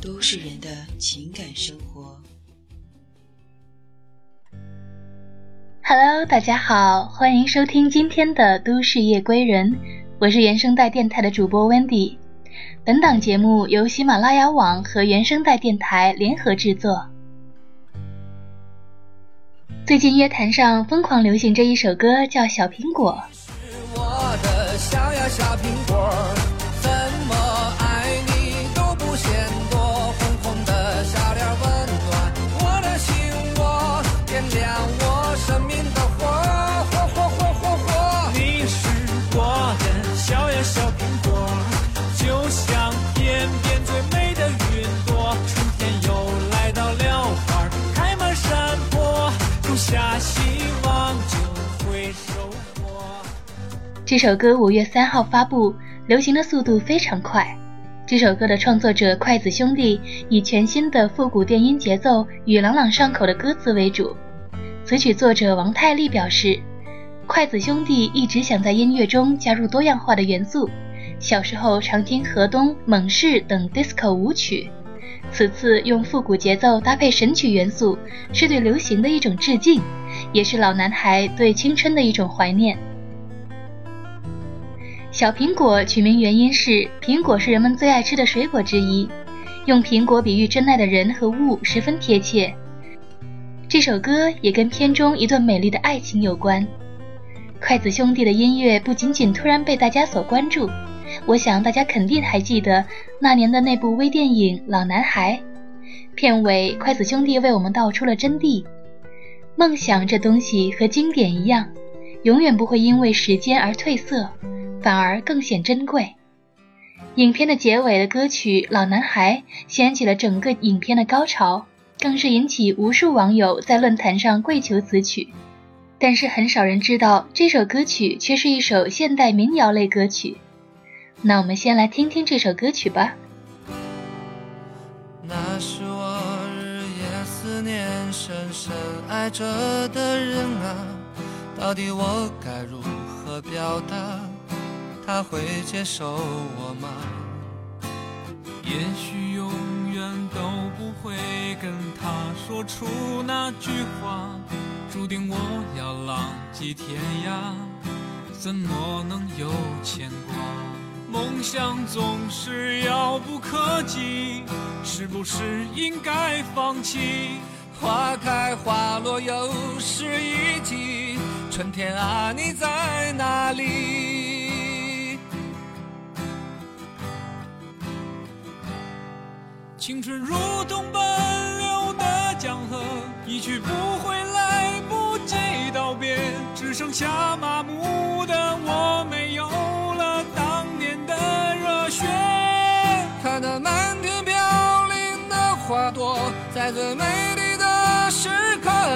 都市人的情感生活。Hello，大家好，欢迎收听今天的《都市夜归人》，我是原声带电台的主播 Wendy。本档节目由喜马拉雅网和原声带电台联合制作。最近乐坛上疯狂流行这一首歌，叫《小苹果》。是我的小呀小苹果》。这首歌五月三号发布，流行的速度非常快。这首歌的创作者筷子兄弟以全新的复古电音节奏与朗朗上口的歌词为主。词曲作者王太利表示，筷子兄弟一直想在音乐中加入多样化的元素。小时候常听河东、猛士等 disco 舞曲，此次用复古节奏搭配神曲元素，是对流行的一种致敬，也是老男孩对青春的一种怀念。小苹果取名原因是苹果是人们最爱吃的水果之一，用苹果比喻真爱的人和物十分贴切。这首歌也跟片中一段美丽的爱情有关。筷子兄弟的音乐不仅仅突然被大家所关注，我想大家肯定还记得那年的那部微电影《老男孩》，片尾筷子兄弟为我们道出了真谛：梦想这东西和经典一样，永远不会因为时间而褪色。反而更显珍贵。影片的结尾的歌曲《老男孩》掀起了整个影片的高潮，更是引起无数网友在论坛上跪求此曲。但是很少人知道，这首歌曲却是一首现代民谣类歌曲。那我们先来听听这首歌曲吧。那是我日夜思念、深深爱着的人啊，到底我该如何表达？他会接受我吗？也许永远都不会跟他说出那句话，注定我要浪迹天涯，怎么能有牵挂？梦想总是遥不可及，是不是应该放弃？花开花落又是一季，春天啊，你在哪里？青春如同奔流的江河，一去不回，来不及道别，只剩下麻木的我，没有了当年的热血。看那漫天飘零的花朵，在最美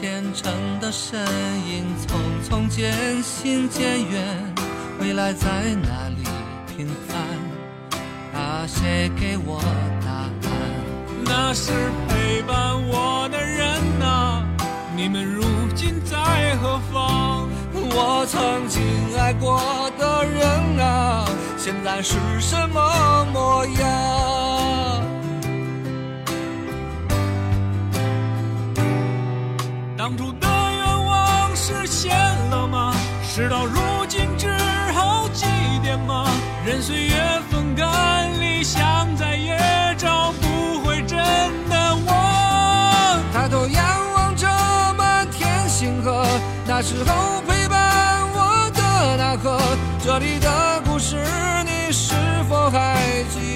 前程的身影，匆匆渐行渐远，未来在哪里平凡？啊，谁给我答案？那是陪伴我的人啊，你们如今在何方。我曾经爱过的人啊，现在是什么模样？现了吗？事到如今只好祭奠吗？任岁月风干，理想再也找不回真的我。抬头仰望着满天星河，那时候陪伴我的那颗，这里的故事你是否还记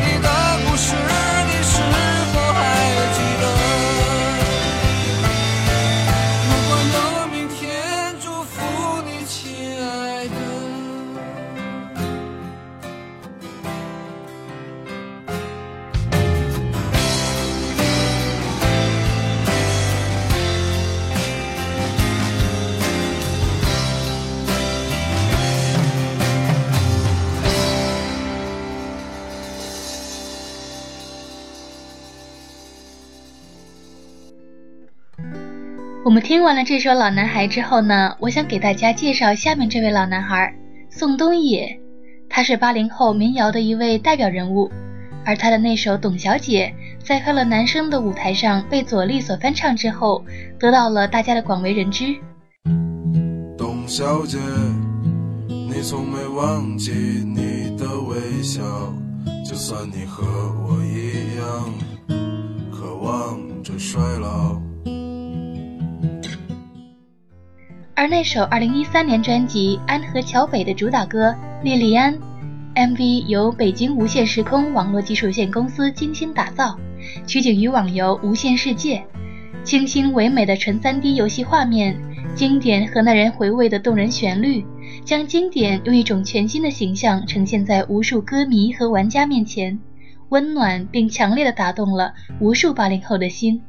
这我们听完了这首《老男孩》之后呢，我想给大家介绍下面这位老男孩宋冬野。他是八零后民谣的一位代表人物，而他的那首《董小姐》在快乐男声的舞台上被左立所翻唱之后，得到了大家的广为人知。董小姐，你从没忘记你的微笑，就算你和我一样，渴望着衰老。而那首2013年专辑《安河桥北》的主打歌《莉莉安》，MV 由北京无线时空网络技术有限公司精心打造，取景于网游《无限世界》，清新唯美的纯 3D 游戏画面，经典和耐人回味的动人旋律，将经典用一种全新的形象呈现在无数歌迷和玩家面前，温暖并强烈的打动了无数八零后的心。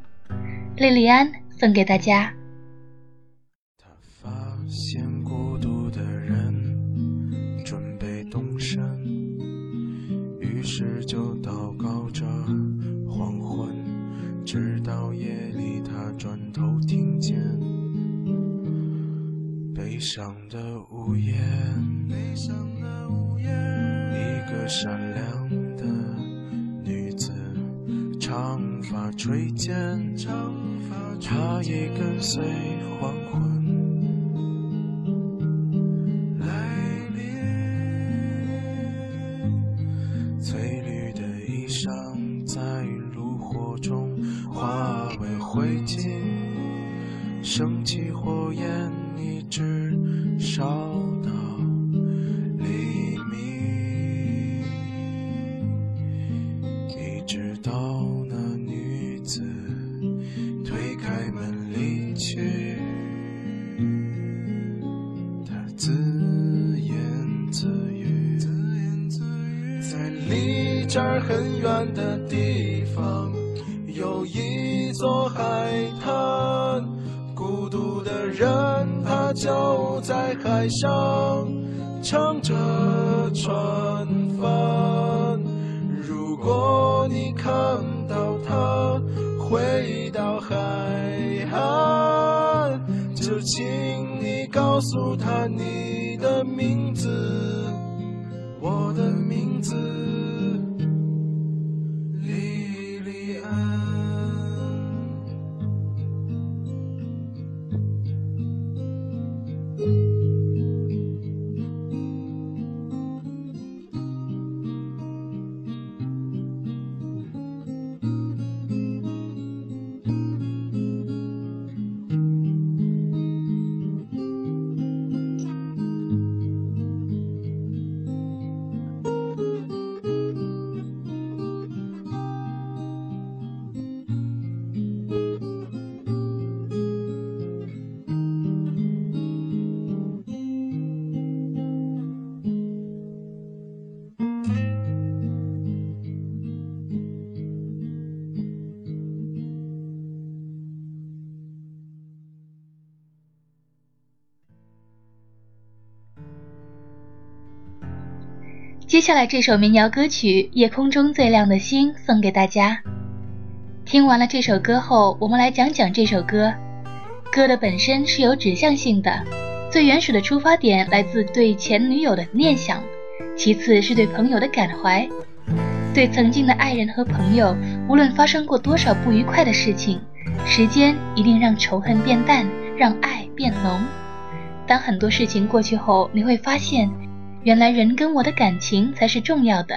莉莉安送给大家。他发现孤独的人准备动身，于是就祷告着黄昏，直到夜里他转头听见悲伤的呜咽，悲伤的呜咽，一个善良的女子，长发垂肩，长发她也跟随黄一直烧到黎明，一直到那女子推开门离去。他自言自语，在离这儿很远的地方，有一座海就在海上唱着船帆。如果你看到他回到海岸，就请你告诉他你的名字，我的名字。接下来这首民谣歌曲《夜空中最亮的星》送给大家。听完了这首歌后，我们来讲讲这首歌。歌的本身是有指向性的，最原始的出发点来自对前女友的念想，其次是对朋友的感怀。对曾经的爱人和朋友，无论发生过多少不愉快的事情，时间一定让仇恨变淡，让爱变浓。当很多事情过去后，你会发现。原来人跟我的感情才是重要的。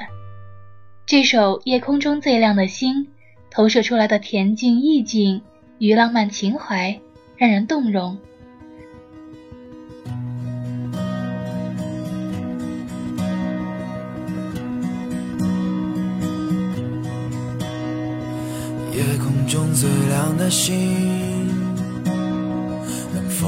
这首《夜空中最亮的星》投射出来的恬静意境与浪漫情怀，让人动容。夜空中最亮的星，能否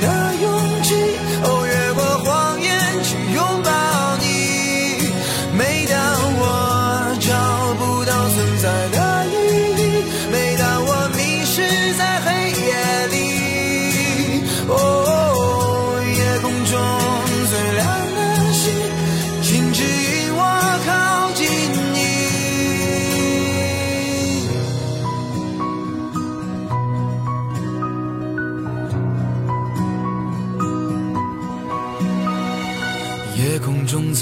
相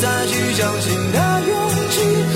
再去相信的勇气。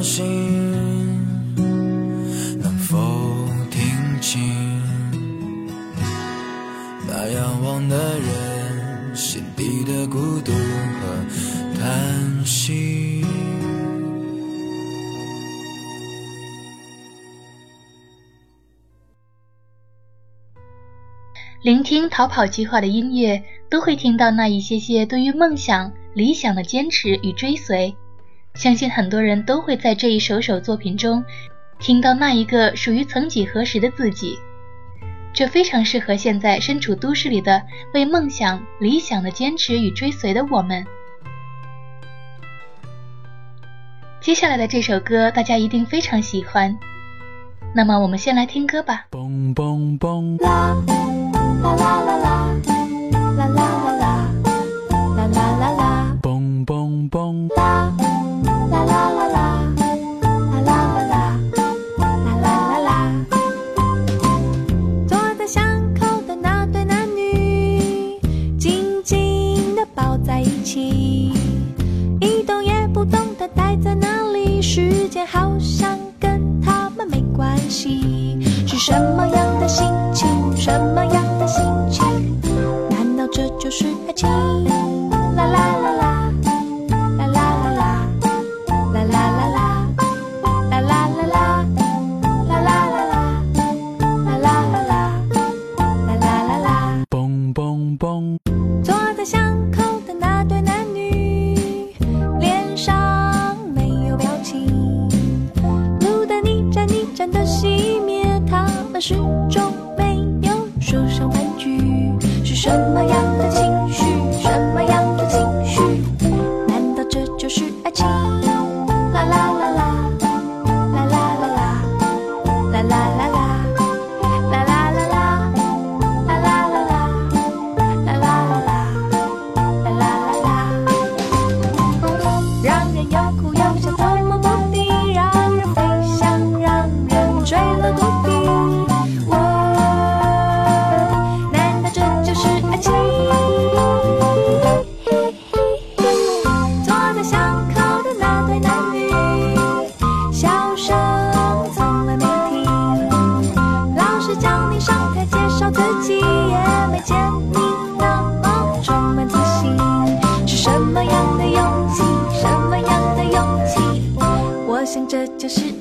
最亮的星，能否听清那仰望的人心底的孤独和叹息？聆听逃跑计划的音乐，都会听到那一些些对于梦想、理想的坚持与追随。相信很多人都会在这一首首作品中，听到那一个属于曾几何时的自己。这非常适合现在身处都市里的为梦想、理想的坚持与追随的我们。接下来的这首歌，大家一定非常喜欢。那么，我们先来听歌吧。嘣嘣嘣！啦啦啦啦啦啦啦啦啦啦啦啦啦嘣嘣嘣！啦啦心中。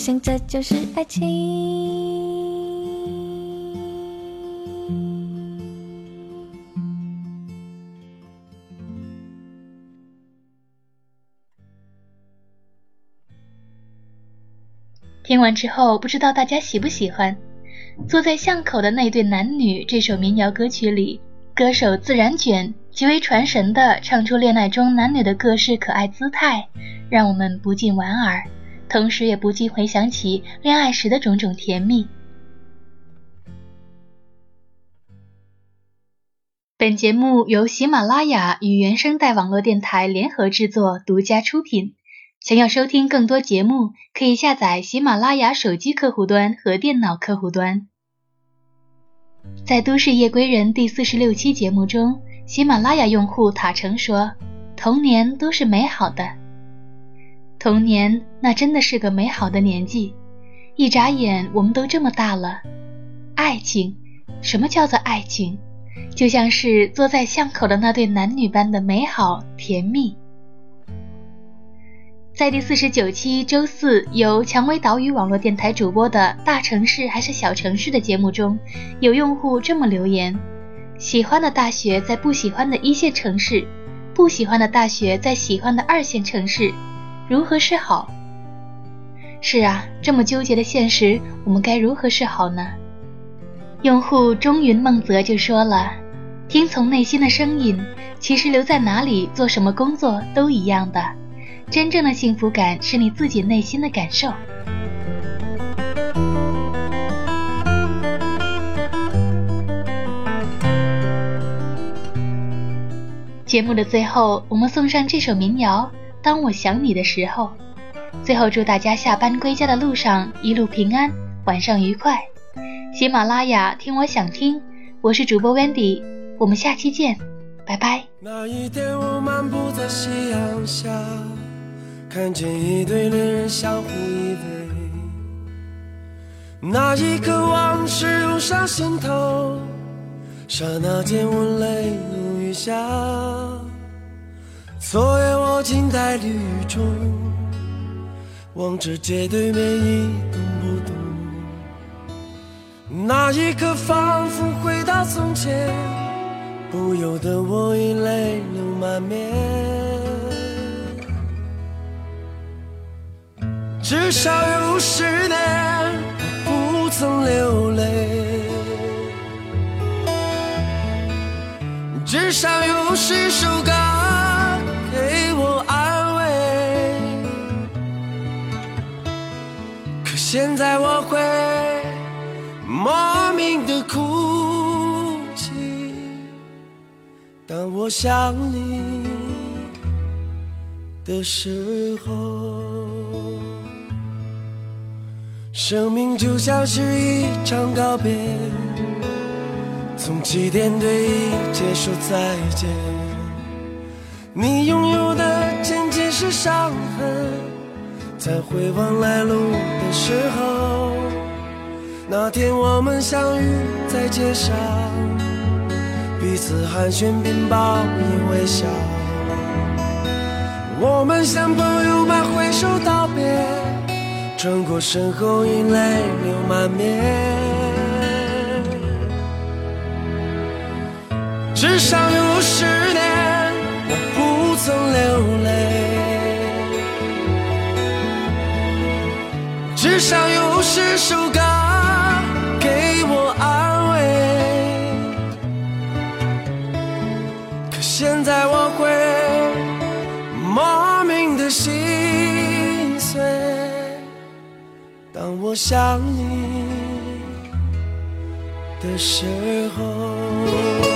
想这就是爱情。听完之后，不知道大家喜不喜欢？坐在巷口的那对男女这首民谣歌曲里，歌手自然卷极为传神的唱出恋爱中男女的各式可爱姿态，让我们不禁莞尔，同时也不禁回想起恋爱时的种种甜蜜。本节目由喜马拉雅与原声带网络电台联合制作，独家出品。想要收听更多节目，可以下载喜马拉雅手机客户端和电脑客户端。在《都市夜归人》第四十六期节目中，喜马拉雅用户塔成说：“童年都是美好的，童年那真的是个美好的年纪，一眨眼我们都这么大了。爱情，什么叫做爱情？就像是坐在巷口的那对男女般的美好甜蜜。在第四十九期周四由蔷薇岛屿网络电台主播的《大城市还是小城市》的节目中，有用户这么留言：喜欢的大学在不喜欢的一线城市，不喜欢的大学在喜欢的二线城市，如何是好？是啊，这么纠结的现实，我们该如何是好呢？用户中云梦泽就说了：“听从内心的声音，其实留在哪里做什么工作都一样的。”真正的幸福感是你自己内心的感受。节目的最后，我们送上这首民谣《当我想你的时候》。最后，祝大家下班归家的路上一路平安，晚上愉快。喜马拉雅听我想听，我是主播 Wendy，我们下期见，拜拜。那一天，我漫步在夕阳下。看见一对恋人相互依偎，那一刻往事涌上心头，刹那间我泪如雨下。昨夜我静在绿雨中，望着街对面一动不动。那一刻仿佛回到从前，不由得我已泪流满面。至少有十年我不曾流泪，至少有十首歌现在我会莫名的哭泣，当我想你的时候。生命就像是一场告别，从起点对一切说再见。你拥有的仅仅是伤痕，在回望来路的时候，那天我们相遇在街上，彼此寒暄并报以微笑。我们像朋友般挥手道别。转过身后，已泪流满面。至少有十年，我不曾流泪。至少有十首歌给我安慰。可现在我会莫名的心碎。当我想你的时候。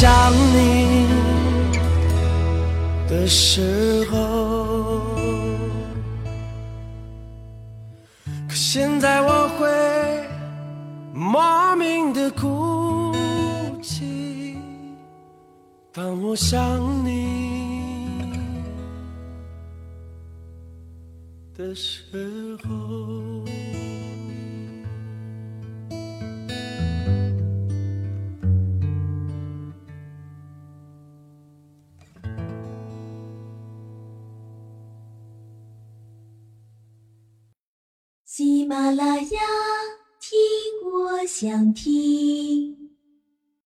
想你的时候。可现在我会莫名的哭泣当我想你的时候。喜马拉雅，听我想听。